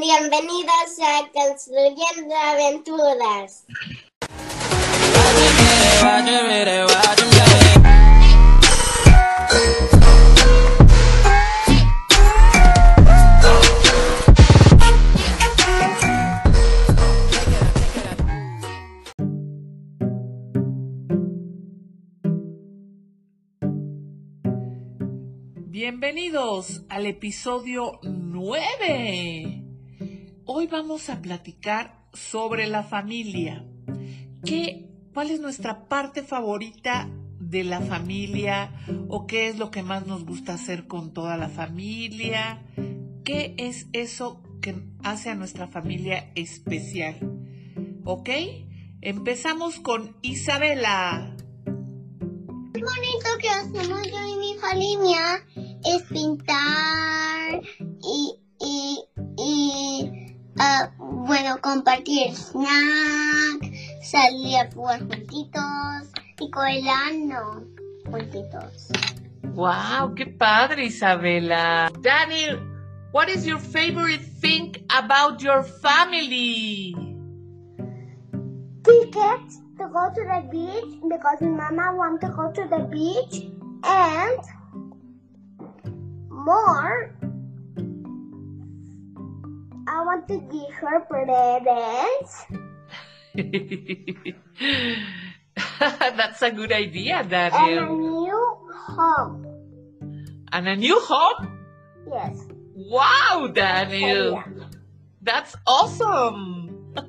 Bienvenidos a Construyendo Aventuras. Bienvenidos al episodio 9. Hoy vamos a platicar sobre la familia. ¿Qué, ¿Cuál es nuestra parte favorita de la familia? ¿O qué es lo que más nos gusta hacer con toda la familia? ¿Qué es eso que hace a nuestra familia especial? ¿Ok? Empezamos con Isabela. Lo bonito que hacemos yo y mi familia es pintar y, y, y ah, bueno, compartir snack, salir a jugar juntitos y coelando juntitos. Wow, qué padre, Isabela. Daniel, what is your favorite thing about your family? Tickets to go to the beach because mama wants to go to the beach and more I want to give her presents That's a good idea, Daniel. and a new home. And a new home? Yes. Wow, Daniel. That's awesome.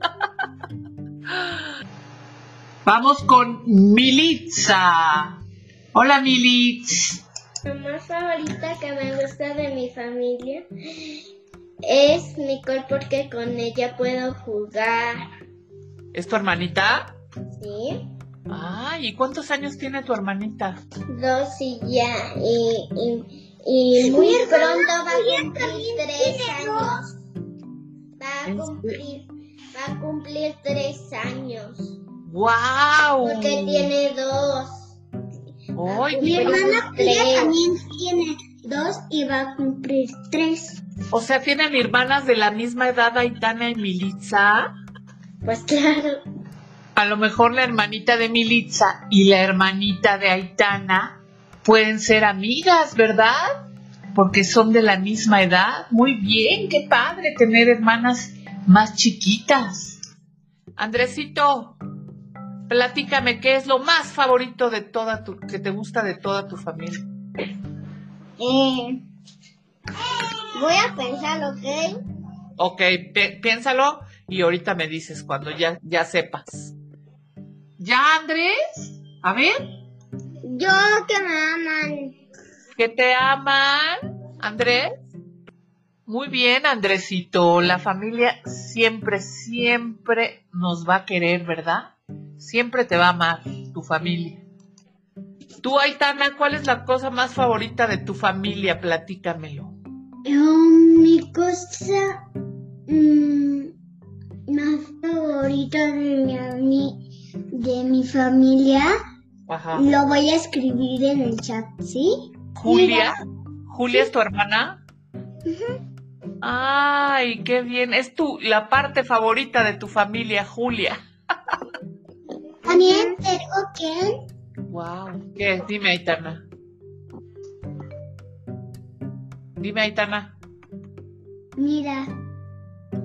Vamos con Militza. Hola, Militz. Lo más favorita que me gusta de mi familia es Nicole porque con ella puedo jugar. ¿Es tu hermanita? ¿Sí? Ay, ¿y cuántos años tiene tu hermanita? Dos y ya. Y, y, y muy pronto va a cumplir tres años. Va a cumplir, va a cumplir tres años. ¡Wow! Porque tiene dos. Mi hermana Priya también tiene dos y va a cumplir tres. O sea, ¿tienen hermanas de la misma edad Aitana y Militza? Pues claro. A lo mejor la hermanita de Militza y la hermanita de Aitana pueden ser amigas, ¿verdad? Porque son de la misma edad. Muy bien, qué padre tener hermanas más chiquitas. Andresito, platícame qué es lo más favorito de toda tu, que te gusta de toda tu familia. Eh, voy a pensar, ¿ok? Ok, pi- piénsalo y ahorita me dices cuando ya, ya sepas. ¿Ya, Andrés? A ver. Yo que me aman. que te aman, Andrés. Muy bien, Andresito. La familia siempre, siempre nos va a querer, ¿verdad? Siempre te va a amar tu familia. Tú, Aitana, ¿cuál es la cosa más favorita de tu familia? Platícamelo. Mi cosa mm, más favorita de mi, de mi familia Ajá. lo voy a escribir en el chat, ¿sí? Julia. ¿Julia es tu hermana? Ay, qué bien. Es tu, la parte favorita de tu familia, Julia. También tengo que Wow. ¿Qué? Dime, Aitana. Dime, Aitana. Mira,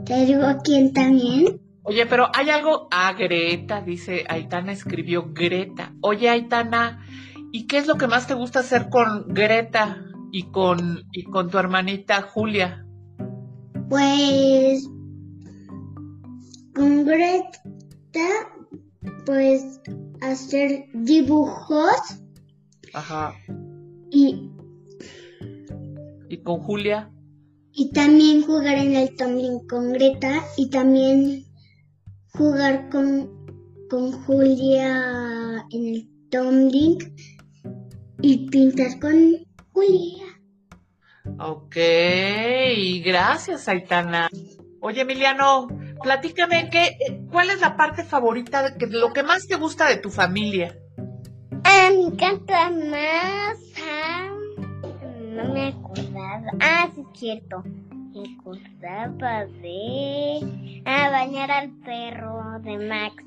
te digo quién también. Oye, pero hay algo. Ah, Greta, dice Aitana, escribió Greta. Oye, Aitana, ¿y qué es lo que más te gusta hacer con Greta y con, y con tu hermanita Julia? Pues con Greta, pues hacer dibujos Ajá. y, ¿Y con Julia? y también jugar en el tumbling con Greta y también jugar con, con Julia en el tumbling y pintar con Julia. Ok, gracias, Aitana. Oye, Emiliano, platícame, ¿qué, ¿cuál es la parte favorita, de que, lo que más te gusta de tu familia? Ah, me encanta más. ah, no me Ah, sí, es cierto. me gustaba de... Ah, bañar al perro de Max.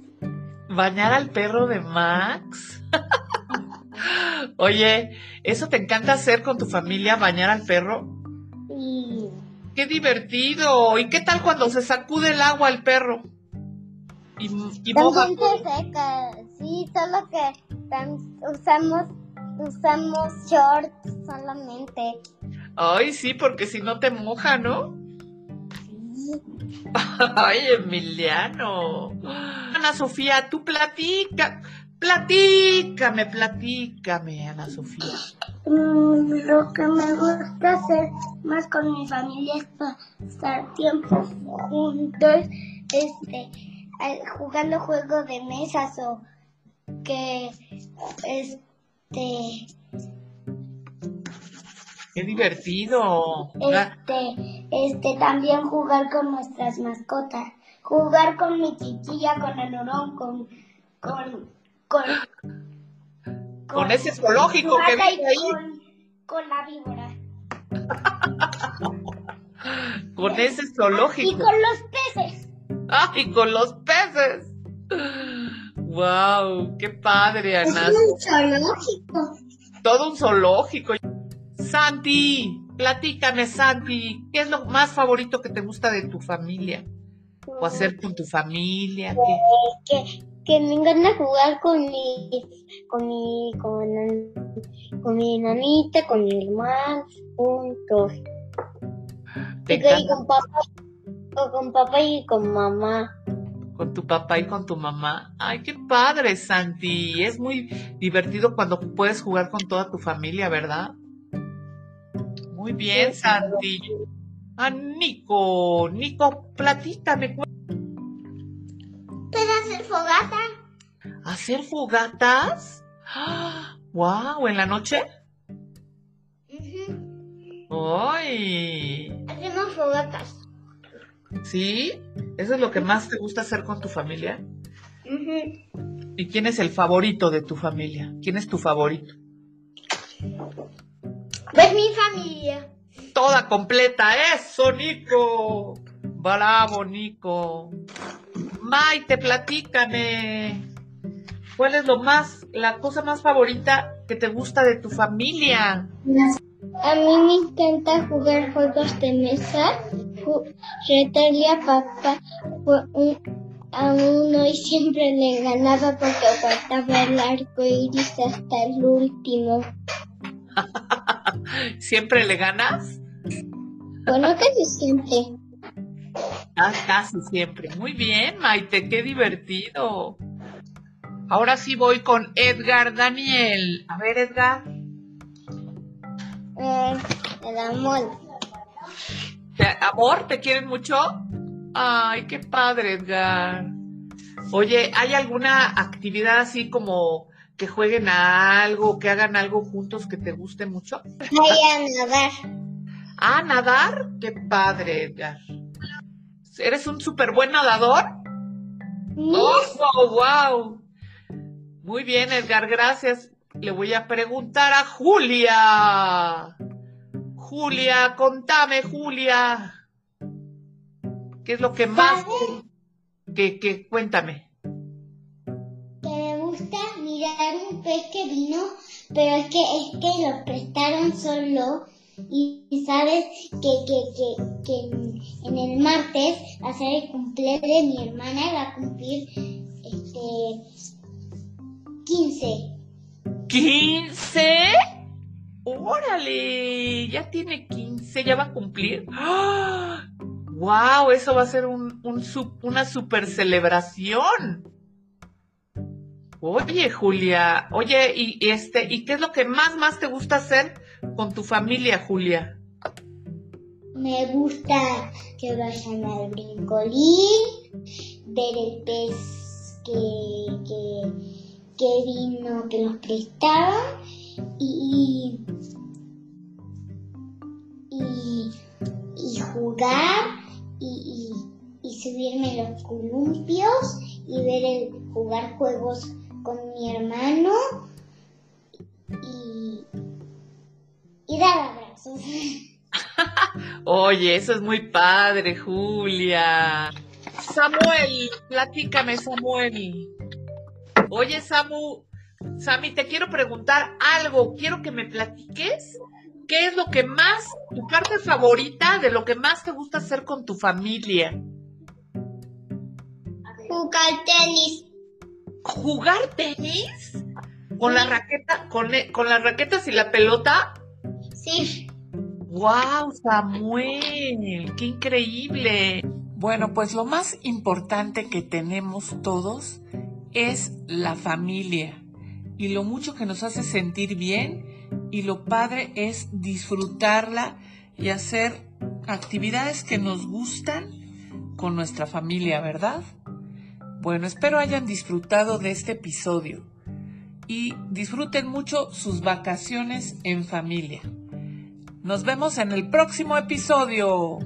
¿Bañar al perro de Max? Oye, ¿eso te encanta hacer con tu familia, bañar al perro? Sí. ¡Qué divertido! ¿Y qué tal cuando se sacude el agua al perro? Y, y También se seca, sí, solo que usamos, usamos shorts solamente. Ay, sí, porque si no te moja, ¿no? Ay, Emiliano. Ana Sofía, tú platica. Platícame, platícame, Ana Sofía. Mm, lo que me gusta hacer más con mi familia es pasar tiempo juntos, este, jugando juegos de mesas o que, este, Qué divertido. Este, este, también jugar con nuestras mascotas. Jugar con mi chiquilla, con el orón, con, con, con, con, ese zoológico que vive ahí. Con, la víbora. con ese zoológico. Y con los peces. Ah, y con los peces. Wow, qué padre, Ana. Es un zoológico. Todo un zoológico. Santi, platícame, Santi, ¿qué es lo más favorito que te gusta de tu familia? ¿O hacer con tu familia? Que, que me encanta jugar con mi, con mi, con, con mi mamita, con mi hermano, juntos. Y con papá, o con papá y con mamá. Con tu papá y con tu mamá. Ay, qué padre, Santi. Es muy divertido cuando puedes jugar con toda tu familia, ¿verdad? Muy bien, Santi. Ah, Nico, Nico, platícame. ¿Puedes hacer fogata? ¿Hacer fogatas? ¡Wow! ¿En la noche? ¡Ay! Hacemos fogatas. ¿Sí? ¿Eso es lo que más te gusta hacer con tu familia? ¿Y quién es el favorito de tu familia? ¿Quién es tu favorito? Pues mi familia. Toda completa, eso, Nico. Bravo, Nico. Maite, platícame. ¿Cuál es lo más, la cosa más favorita que te gusta de tu familia? A mí me encanta jugar juegos de mesa. Retarle a papá a uno y siempre le ganaba porque faltaba el arco iris hasta el último. ¿Siempre le ganas? Bueno, casi siempre. Ah, casi siempre. Muy bien, Maite, qué divertido. Ahora sí voy con Edgar Daniel. A ver, Edgar. Eh, el amor. ¿Amor? ¿Te quieren mucho? Ay, qué padre, Edgar. Oye, ¿hay alguna actividad así como que jueguen a algo, que hagan algo juntos que te guste mucho? Voy a nadar. ¿A nadar? Qué padre, Edgar. ¿Eres un súper buen nadador? ¡Oh, wow! Muy bien, Edgar, gracias. Le voy a preguntar a Julia. Julia, contame, Julia. ¿Qué es lo que más... Que, que, cuéntame pez que vino, pero es que es que lo prestaron solo y sabes que, que, que, que en el martes va a ser el cumpleaños de mi hermana y va a cumplir este 15. ¿15? Órale, ya tiene 15, ya va a cumplir. ¡Ah! ¡Wow! Eso va a ser un, un, una super celebración. Oye, Julia, oye, y este, ¿y qué es lo que más más te gusta hacer con tu familia, Julia? Me gusta que vayan al brincolín, ver el pez que, que, vino, que nos prestaban y, y, jugar y, y, subirme los columpios y ver el jugar juegos con mi hermano y, y dar abrazos. Oye, eso es muy padre, Julia. Samuel, platícame, Samuel. Oye, Samu, Sami, te quiero preguntar algo. Quiero que me platiques qué es lo que más, tu parte favorita de lo que más te gusta hacer con tu familia. Jugar tenis. ¿Jugar tenis? ¿Con la raqueta, con, e, con las raquetas y la pelota? Sí. ¡Wow, Samuel! ¡Qué increíble! Bueno, pues lo más importante que tenemos todos es la familia y lo mucho que nos hace sentir bien y lo padre es disfrutarla y hacer actividades que nos gustan con nuestra familia, ¿verdad? Bueno, espero hayan disfrutado de este episodio y disfruten mucho sus vacaciones en familia. Nos vemos en el próximo episodio.